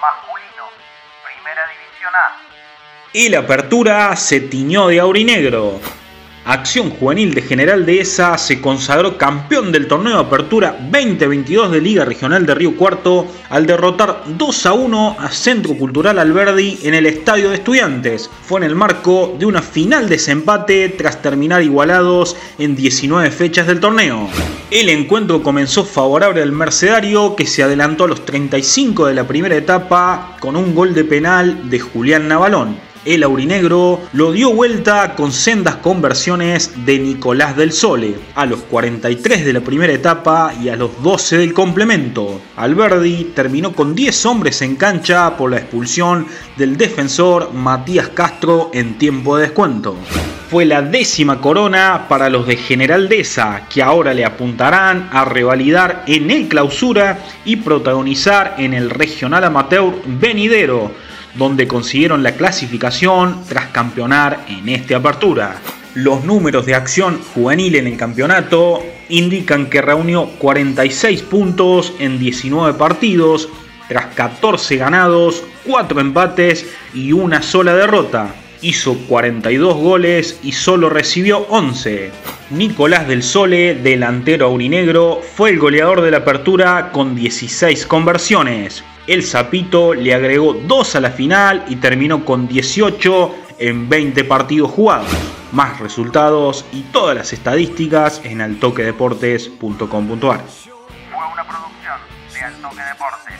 masculino, Primera División A. Y la apertura se tiñó de aurinegro. Acción Juvenil de General Dehesa se consagró campeón del torneo de apertura 2022 de Liga Regional de Río Cuarto al derrotar 2 a 1 a Centro Cultural Alberdi en el Estadio de Estudiantes. Fue en el marco de una final desempate tras terminar igualados en 19 fechas del torneo. El encuentro comenzó favorable al Mercedario que se adelantó a los 35 de la primera etapa con un gol de penal de Julián Navalón el aurinegro lo dio vuelta con sendas conversiones de Nicolás del Sole, a los 43 de la primera etapa y a los 12 del complemento. Alberdi terminó con 10 hombres en cancha por la expulsión del defensor Matías Castro en tiempo de descuento fue la décima corona para los de General Deza, que ahora le apuntarán a revalidar en el clausura y protagonizar en el regional amateur venidero donde consiguieron la clasificación tras campeonar en esta apertura. Los números de acción juvenil en el campeonato indican que reunió 46 puntos en 19 partidos, tras 14 ganados, 4 empates y una sola derrota. Hizo 42 goles y solo recibió 11. Nicolás del Sole, delantero aurinegro, fue el goleador de la apertura con 16 conversiones. El Zapito le agregó 2 a la final y terminó con 18 en 20 partidos jugados. Más resultados y todas las estadísticas en altoquedeportes.com.ar. Fue una producción de Altoque Deportes.